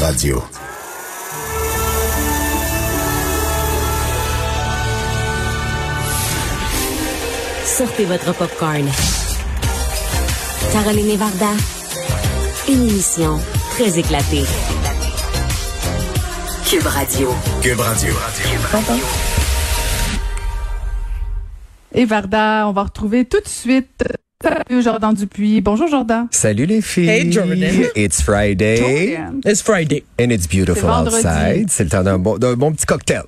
Radio. Sortez votre popcorn. Caroline et Varda. Une émission très éclatée. Cube Radio. Cube Radio. Et Varda, on va retrouver tout de suite Salut Jordan Dupuis. Bonjour Jordan. Salut les filles. Hey, Jordan. It's Friday. Jordan. It's Friday. And it's beautiful outside. C'est le temps d'un bon, d'un bon petit cocktail.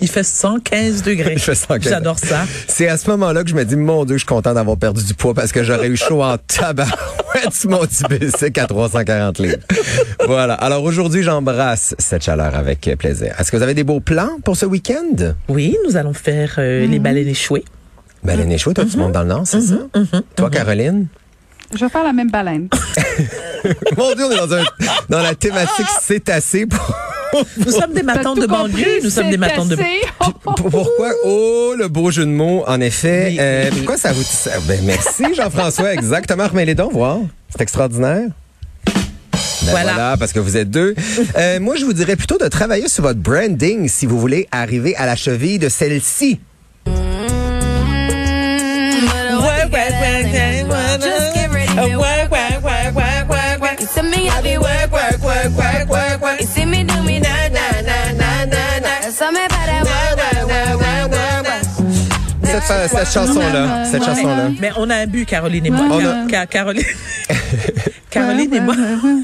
Il fait 115 degrés. Il fait 115. J'adore ça. C'est à ce moment-là que je me dis, mon Dieu, je suis content d'avoir perdu du poids parce que j'aurais eu chaud en sur mon petit bicycle à 340 livres. voilà. Alors aujourd'hui, j'embrasse cette chaleur avec plaisir. Est-ce que vous avez des beaux plans pour ce week-end? Oui, nous allons faire euh, les baleines échouées. Baleine échouée, toi, tu montes dans le Nord, c'est ça? Toi, Caroline? Je vais faire la même baleine. mon Dieu, on est dans, un, dans la thématique cétacé pour... Nous sommes des matons de banlieue. Nous sommes des matons de... Pourquoi? Oh, le beau jeu de mots, en effet. Oui, Euh. Pourquoi ça vous... Ben, merci, Jean-François. Exactement. Remets les dons, voir. C'est extraordinaire. Ben voilà. Voilà. parce que vous êtes deux. Euh, moi, je vous dirais plutôt de travailler sur votre branding si vous voulez arriver à la cheville de celle-ci. Cette, chanson-là. Cette chanson-là. Mais on a un but, Caroline et moi. Caroline... Caroline et moi. Caroline-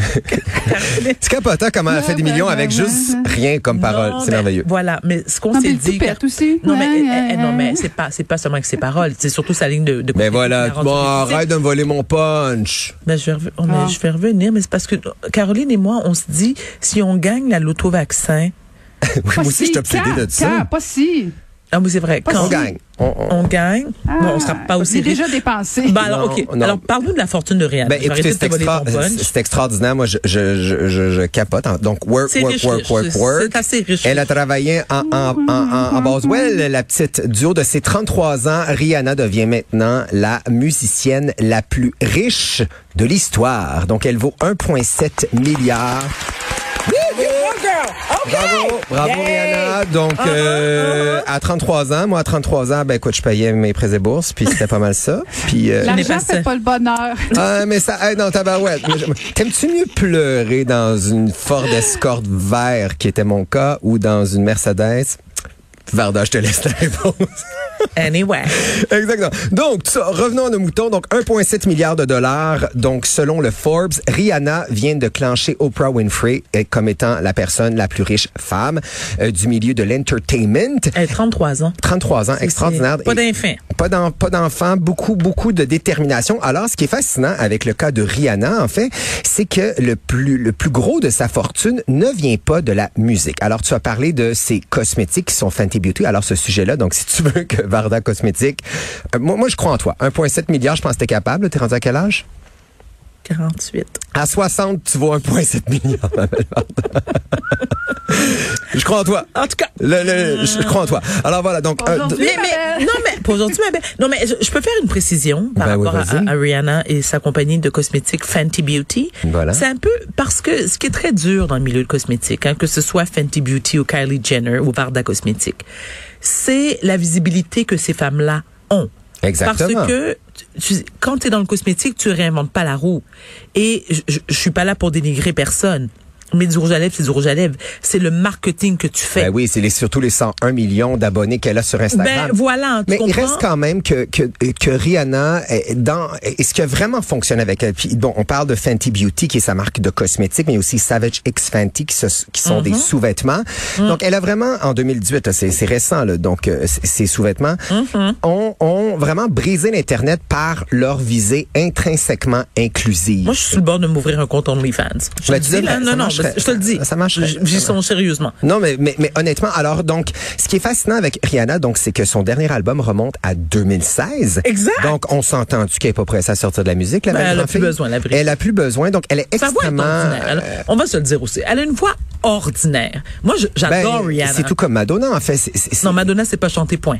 C'est capotant comment elle fait des millions avec juste rien comme parole. C'est mais merveilleux. Voilà, mais ce qu'on s'est mais dit. aussi. Non, mais, Ouais, eh, ouais, eh, non, mais c'est pas, c'est pas seulement que ses paroles. C'est surtout sa ligne de. de Ben voilà. Bon, arrête de me voler mon punch. Ben, je, vais rev- oh, mais Ah. je vais revenir, mais c'est parce que Caroline et moi, on se dit, si on gagne la vaccin Oui, moi aussi, je suis de ça. Pas si. Ah oui, c'est vrai, Pas quand On gagne. On- on- on gagne, bon, on sera pas Ah, aussi riche. déjà dépensé. Ben alors, Non, OK. non. Alors, parle-nous de la fortune de Rihanna. Ben, écoutez, c'est extra- extraordinaire. Moi, je, je, je, je, je capote. hein. Donc, work, C'est work, riche, work, work, work. c'est assez riche. Elle a travaillé en, en, en, en, en Boswell. La petite du haut de ses 33 ans, Rihanna devient maintenant la musicienne la plus riche de l'histoire. Donc, elle vaut 1,7 milliard. Bravo, bravo Rihanna. Donc, Uh-huh, euh, à 33 ans, moi à 33 ans, ben écoute, je payais mes prêts et bourses, puis c'était pas mal ça. Puis euh, L'argent ça. pas le bonheur. ah, mais ça aide dans tabarouette. T'aimes-tu mieux pleurer dans une Ford Escort vert, qui était mon cas, ou dans une Mercedes? Varda, je te laisse la réponse. Anyway. Exactement. Donc, ça, revenons à nos moutons. Donc, 1,7 milliard de dollars. Donc, selon le Forbes, Rihanna vient de clencher Oprah Winfrey comme étant la personne la plus riche femme euh, du milieu de l'entertainment. Elle a 33 ans. 33 ans, extraordinaire. Pas d'infant. pas d'en- pas d'enfants, beaucoup, beaucoup de détermination. Alors, ce qui est fascinant avec le cas de Rihanna, en fait, c'est que le plus, le plus gros de sa fortune ne vient pas de la musique. Alors, tu as parlé de ses cosmétiques qui sont Fenty Alors, ce sujet-là, donc, si tu veux que Varda Cosmétique, euh, moi, moi, je crois en toi. 1,7 milliard, je pense que t'es capable. T'es rendu à quel âge? 48. À 60, tu vaux 1,7 milliard, ma belle. Je crois en toi. En tout cas. Le- le- je crois en toi. Alors voilà, donc... euh, Aujourd'hui, Mais, mais, non, mais, pour aujourd'hui, non, mais je, je peux faire une précision par Ben oui, rapport à Rihanna et sa compagnie de cosmétiques Fenty Beauty. Voilà. C'est un peu parce que ce qui est très dur dans le milieu de cosmétique, hein, que ce soit Fenty Beauty ou Kylie Jenner ou Varda Cosmétique, c'est la visibilité que ces femmes-là ont. Exactement. Parce que tu, quand tu es dans le cosmétique, tu réinventes pas la roue. Et je, je, je suis pas là pour dénigrer personne. Mais du rouge à lèvres, c'est du rouge à lèvres. C'est le marketing que tu fais. Ben oui, c'est les, surtout les 101 millions d'abonnés qu'elle a sur Instagram. Ben, voilà, tu Mais il reste quand même que, que, que Rihanna, est dans, et ce qui a vraiment fonctionné avec elle, puis bon, on parle de Fenty Beauty, qui est sa marque de cosmétiques, mais aussi Savage X Fenty, qui, se- qui sont des sous-vêtements. Mm. Donc, elle a vraiment, en 2018, là, c'est c'est récent, là, donc euh, ces sous-vêtements, Mm-hmm. ont, ont vraiment brisé l'Internet par leur visée intrinsèquement inclusive. Moi, je suis sur le bord de m'ouvrir un compte OnlyFans. Je Ben, dis, là, ça non, non, je te le dis. Ça marcherait. J- J'y songe sérieusement. Non, mais, mais, mais honnêtement, alors donc, ce qui est fascinant avec Rihanna, donc, c'est que son dernier album remonte à 2016. Exact. Donc, on s'entend-tu qu'elle est pas prête à sortir de la musique, la Ben, elle a plus besoin, la vraie. Elle a plus besoin, donc elle est extrêmement... Elle- On va se le dire aussi. Elle a une voix ordinaire. Moi, je- ben, j'adore Rihanna. c'est tout comme Madonna, en fait. Non, Madonna, c'est pas chanter point.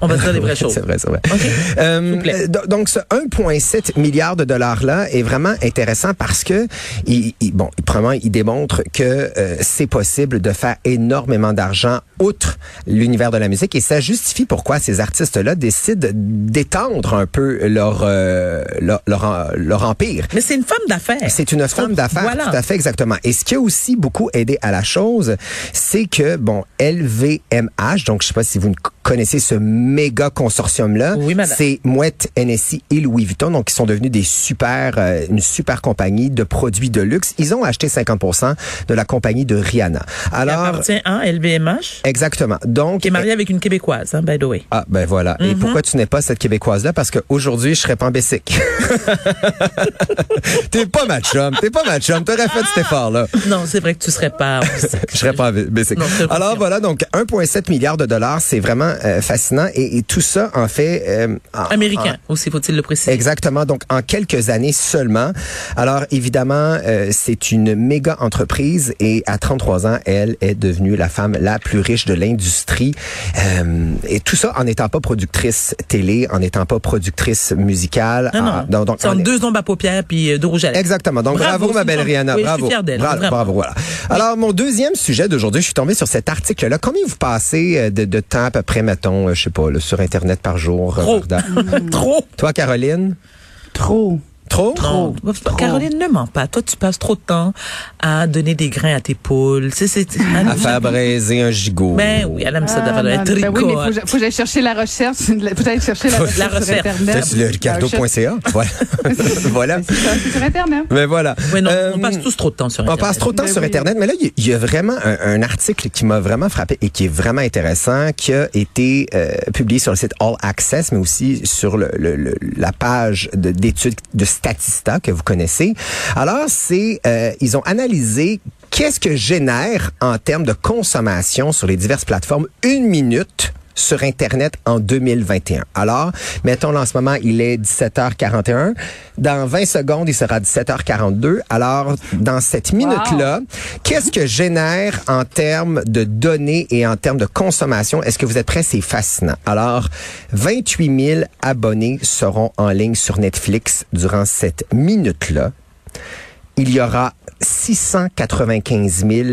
On va dire les vraies choses. c'est vrai, c'est vrai. OK. Euh, plaît. do- donc, ce 1,7 milliard de dollars-là est vraiment intéressant parce que, il, il- bon, premièrement, il démontre que euh, c'est possible de faire énormément d'argent outre l'univers de la musique et ça justifie pourquoi ces artistes-là décident d'étendre un peu leur, euh, leur, leur, leur empire. Mais c'est une femme d'affaires. C'est une femme d'affaires, Voilà. tout à fait exactement. Et ce qui a aussi beaucoup aidé à la chose, c'est que bon, LVMH, donc je sais pas si vous connaissez ce méga consortium là, Oui, c'est Mouette, NSI et Louis Vuitton, donc ils sont devenus des super, euh, une super compagnie de produits de luxe. Ils ont acheté 50% de la compagnie de Rihanna. qui Alors, appartient à LVMH, exactement. Donc, qui est mariée avec une Québécoise, hein, by the way. ah ben voilà. Mhm. Et pourquoi tu n'es pas cette québécoise là Parce qu'aujourd'hui je serais pas en. T'es pas ma chum, t'es pas ma chum. T'aurais fait cet effort là. Non, c'est vrai que tu serais pas. Je serais pas en Alors voilà donc 1,7 milliard de dollars, c'est vraiment euh, fascinant et, et tout ça en fait euh, en- Américain aussi, faut-il le préciser. Exactement. Donc, en quelques années seulement. Alors, évidemment, euh, c'est une méga entreprise et à 33 ans, elle est devenue la femme la plus riche de l'industrie. Euh, et tout ça en n'étant pas productrice télé, en n'étant pas productrice musicale. Non, non. en- donc, donc, c'est en deux ombres à paupières puis deux rouges à lèvres. Exactement. Donc, bravo, Bravo, ma belle Rihanna. oui, je suis bravo. fière d'elle, bravo, bravo, voilà. Alors, mon deuxième sujet d'aujourd'hui, je suis tombé sur cet article-là. Combien vous passez de, de temps à peu près, mettons, je sais pas, là, sur Internet par jour? euh, Trop. Trop. Toi, Caroline? Trop. Trop? Non, Caroline, ne mens pas. Toi, tu passes trop de temps à donner des grains à tes poules. C'est, c'est, À faire braiser un gigot. Ben oui, elle aime ça Ah, d'avoir non, un ben oui, mais faut, tricot. faut j'aille chercher la recherche. Faut j'aille chercher la recherche, La sur recherche. Internet. C'est le ricardo.ca. Voilà. voilà. C'est ça, c'est sur Internet. Mais voilà. Oui, non, Euh, on passe tous trop de temps sur On Internet. passe trop de temps Ben sur oui. Internet, mais là, il y a- il y, a vraiment un, un article qui m'a vraiment frappé et qui est vraiment intéressant, qui a été euh, publié sur le site All Access, mais aussi sur le, le- le- la page de- d'études de Statista que vous connaissez. Alors, c'est euh, ils ont analysé qu'est-ce que génère en termes de consommation sur les diverses plateformes une minute sur Internet en 2021. Alors, mettons en ce moment, il est 17h41. Dans 20 secondes, il sera 17h42. Alors, dans cette minute-là, qu'est-ce que génère en termes de données et en termes de consommation? Est-ce que vous êtes prêts? C'est fascinant. Alors, 28 000 abonnés seront en ligne sur Netflix durant cette minute-là. Il y aura 695 000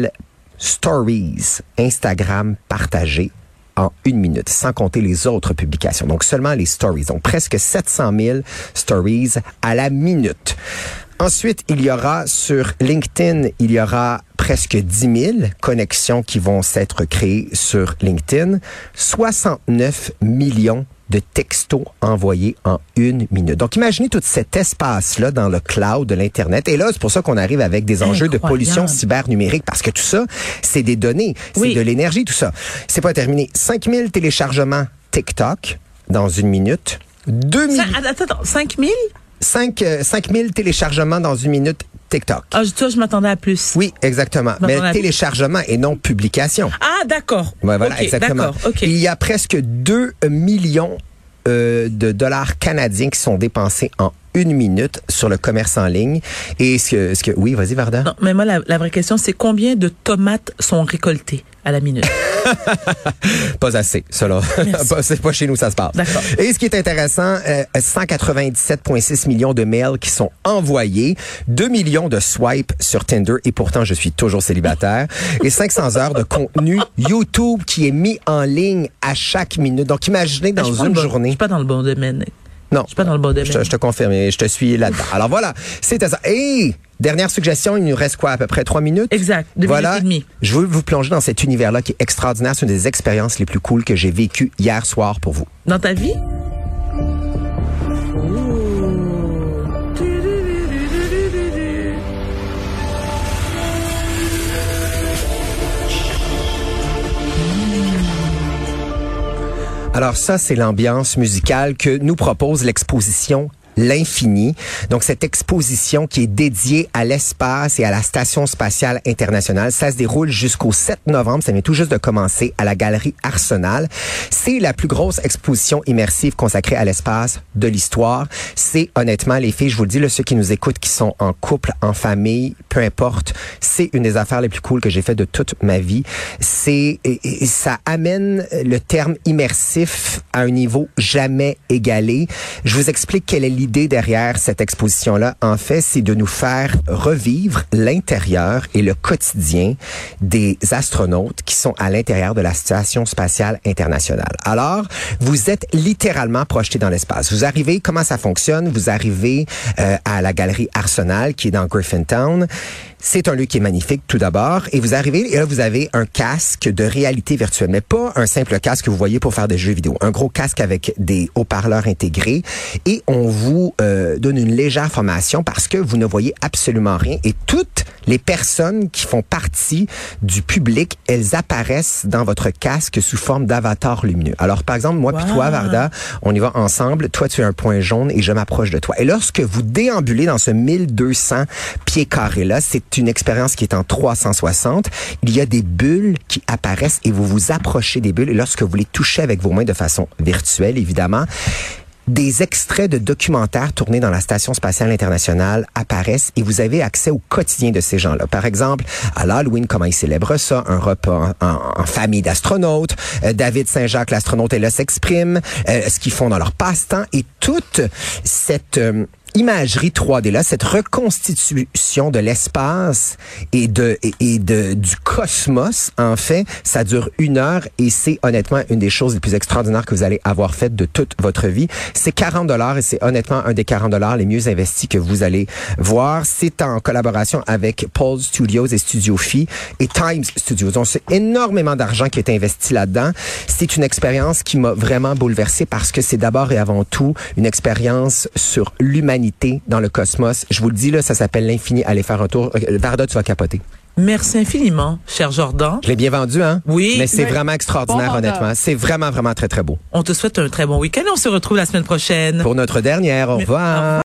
stories Instagram partagées en une minute, sans compter les autres publications. Donc seulement les stories. Donc presque 700 000 stories à la minute. Ensuite, il y aura sur LinkedIn, il y aura presque 10 000 connexions qui vont s'être créées sur LinkedIn. 69 millions de textos envoyés en une minute. Donc, imaginez tout cet espace-là dans le cloud de l'Internet. Et là, c'est pour ça qu'on arrive avec des enjeux de pollution cybernumérique, parce que tout ça, c'est des données, c'est Oui. de l'énergie, tout ça. C'est pas terminé. 5000 téléchargements TikTok dans une minute. 2000, Ça- attends, attends, 5 000? 5, euh, 5000 téléchargements dans une minute TikTok. Ah, je- toi, je m'attendais à plus. Oui, exactement. Mais téléchargement et non publication. Ah, d'accord. Ouais, voilà, exactement. Il y a presque 2 millions euh, de dollars canadiens qui sont dépensés en une minute sur le commerce en ligne. Et ce que, ce que oui, vas-y, Varda. Non, mais moi, la, la vraie question, c'est combien de tomates sont récoltées à la minute? Pas assez. Pas- C'est pas chez nous, ça se passe. D'accord. Et ce qui est intéressant, euh, 197,6 millions de mails qui sont envoyés, 2 millions de swipes sur Tinder et pourtant je suis toujours célibataire et 500 heures de contenu YouTube qui est mis en ligne à chaque minute. Donc imaginez dans une bon- Je journée. suis pas dans le bon domaine. Non. Je suis pas dans le bon domaine. Je, te- je te confirme, et je te suis là-dedans. Alors voilà, c'était ça. Et dernière suggestion, il nous reste quoi, à peu près trois minutes? Exact, deux voilà. minutes et demie. Je veux vous plonger dans cet univers-là qui est extraordinaire. C'est une des expériences les plus cool que j'ai vécues hier soir pour vous. Dans ta vie? Alors ça, c'est l'ambiance musicale que nous propose l'exposition l'infini. Donc cette exposition qui est dédiée à l'espace et à la station spatiale internationale, ça se déroule jusqu'au 7 novembre, ça vient tout juste de commencer à la galerie Arsenal. C'est la plus grosse exposition immersive consacrée à l'espace de l'histoire. C'est honnêtement les filles, je vous le dis, là, ceux qui nous écoutent, qui sont en couple, en famille, peu importe, c'est une des affaires les plus cool que j'ai fait de toute ma vie. C'est ça amène le terme immersif à un niveau jamais égalé. Je vous explique quelle est l'idée derrière cette exposition-là. En fait, c'est de nous faire revivre l'intérieur et le quotidien des astronautes qui sont à l'intérieur de la station spatiale internationale. Alors, vous êtes littéralement projeté dans l'espace. Vous arrivez, comment ça fonctionne? Vous arrivez euh, à la galerie Arsenal qui est dans Griffintown. C'est un lieu qui est magnifique tout d'abord. Et vous arrivez et là, vous avez un casque de réalité virtuelle, mais pas un simple casque que vous voyez pour faire des jeux vidéo. Un gros casque avec des haut-parleurs intégrés. Et on vous euh, donne une légère formation parce que vous ne voyez absolument rien. Et toutes les personnes qui font partie du public, elles apparaissent dans votre casque sous forme d'avatar lumineux. Alors, par exemple, moi puis Wow. toi, Varda, on y va ensemble. Toi, tu es un point jaune et je m'approche de toi. Et lorsque vous déambulez dans ce 1200 pieds carrés-là, c'est une expérience qui est en 360. Il y a des bulles qui apparaissent et vous vous approchez des bulles. Et lorsque vous les touchez avec vos mains de façon virtuelle, évidemment, des extraits de documentaires tournés dans la Station spatiale internationale apparaissent et vous avez accès au quotidien de ces gens-là. Par exemple, à l'Halloween, comment ils célèbrent ça, un repas en, famille d'astronautes, euh, David Saint-Jacques, l'astronaute, est là, s'exprime, euh, ce qu'ils font dans leur passe-temps et toute cette... euh, imagerie 3D là, cette reconstitution de l'espace et de et, de du cosmos, en fait, ça dure une heure et c'est honnêtement une des choses les plus extraordinaires que vous allez avoir faites de toute votre vie. C'est 40 dollars et c'est honnêtement un des 40 dollars les mieux investis que vous allez voir. C'est en collaboration avec Paul Studios et Studio Phi et Times Studios. Donc c'est énormément d'argent qui est investi là-dedans. C'est une expérience qui m'a vraiment bouleversé parce que c'est d'abord et avant tout une expérience sur l'humanité dans le cosmos. Je vous le dis là, ça s'appelle l'infini. Allez faire un tour. Euh, Varda, tu vas capoter. Merci infiniment, cher Jordan. Je l'ai bien vendu, hein? Oui. Mais c'est Oui. vraiment extraordinaire, Bon honnêtement. C'est vraiment, vraiment très, très beau. On te souhaite un très bon week-end. On se retrouve la semaine prochaine. Pour notre dernière, au Mais- revoir. au revoir.